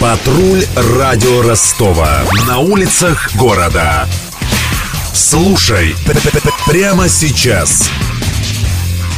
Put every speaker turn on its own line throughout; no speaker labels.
Патруль радио Ростова. На улицах города. Слушай прямо сейчас.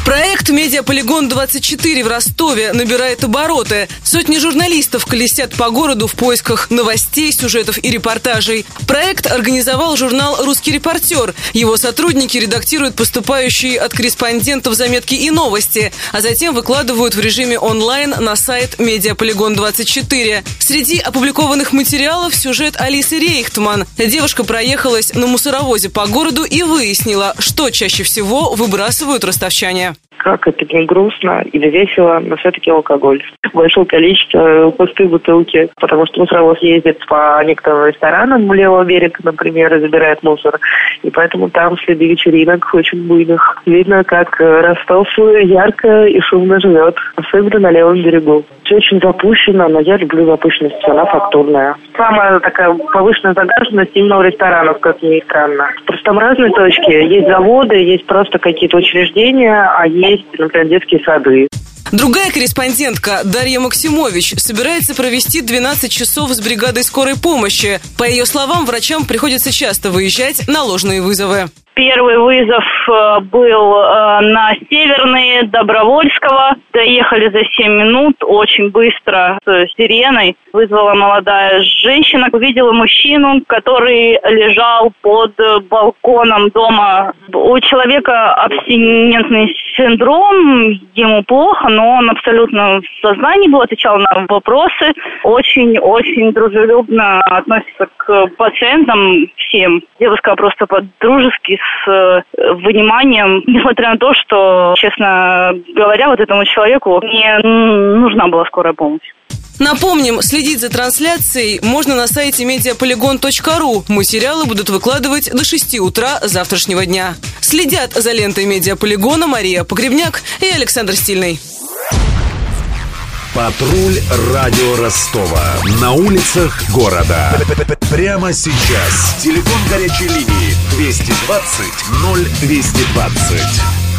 Проект «Медиаполигон-24» в Ростове набирает обороты. Сотни журналистов колесят по городу в поисках новостей, сюжетов и репортажей. Проект организовал журнал «Русский репортер». Его сотрудники редактируют поступающие от корреспондентов заметки и новости, а затем выкладывают в режиме онлайн на сайт «Медиаполигон-24». Среди опубликованных материалов сюжет Алисы Рейхтман. Девушка проехалась на мусоровозе по городу и выяснила, что чаще всего выбрасывают ростовчане
как это не грустно или весело, но все-таки алкоголь. Большое количество пустые бутылки, потому что мусоровоз ездит по некоторым ресторанам левого берега, например, и забирает мусор. И поэтому там следы вечеринок очень буйных. Видно, как Ростов ярко и шумно живет, особенно на левом берегу. Все очень запущено, но я люблю запущенность, она фактурная. Самая такая повышенная загаженность именно у ресторанов, как ни странно. Просто там разные точки. Есть заводы, есть просто какие-то учреждения, а есть есть, например, детские сады.
Другая корреспондентка Дарья Максимович собирается провести 12 часов с бригадой скорой помощи. По ее словам, врачам приходится часто выезжать на ложные вызовы.
Первый вызов э, был э, на Северный Добровольского. Доехали за 7 минут, очень быстро, с сиреной. Вызвала молодая женщина, увидела мужчину, который лежал под балконом дома. У человека абстинентный синдром, ему плохо, но он абсолютно в сознании был, отвечал на вопросы. Очень-очень дружелюбно относится к пациентам всем. Девушка просто по-дружески с э, вниманием, несмотря на то, что, честно говоря, вот этому человеку не нужна была скорая помощь.
Напомним, следить за трансляцией можно на сайте медиаполигон.ру. Материалы будут выкладывать до 6 утра завтрашнего дня. Следят за лентой медиаполигона Мария Погребняк и Александр Стильный.
Патруль радио Ростова. На улицах города. Прямо сейчас. Телефон горячей линии 220 0220.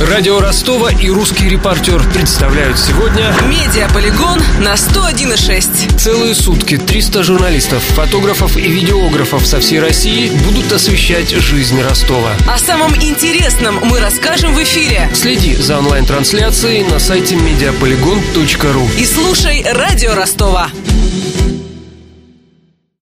Радио Ростова и русский репортер представляют сегодня
Медиаполигон на 101,6
Целые сутки 300 журналистов, фотографов и видеографов со всей России будут освещать жизнь Ростова.
О самом интересном мы расскажем в эфире.
Следи за онлайн-трансляцией на сайте mediapolygon.ru
И слушай Радио Ростова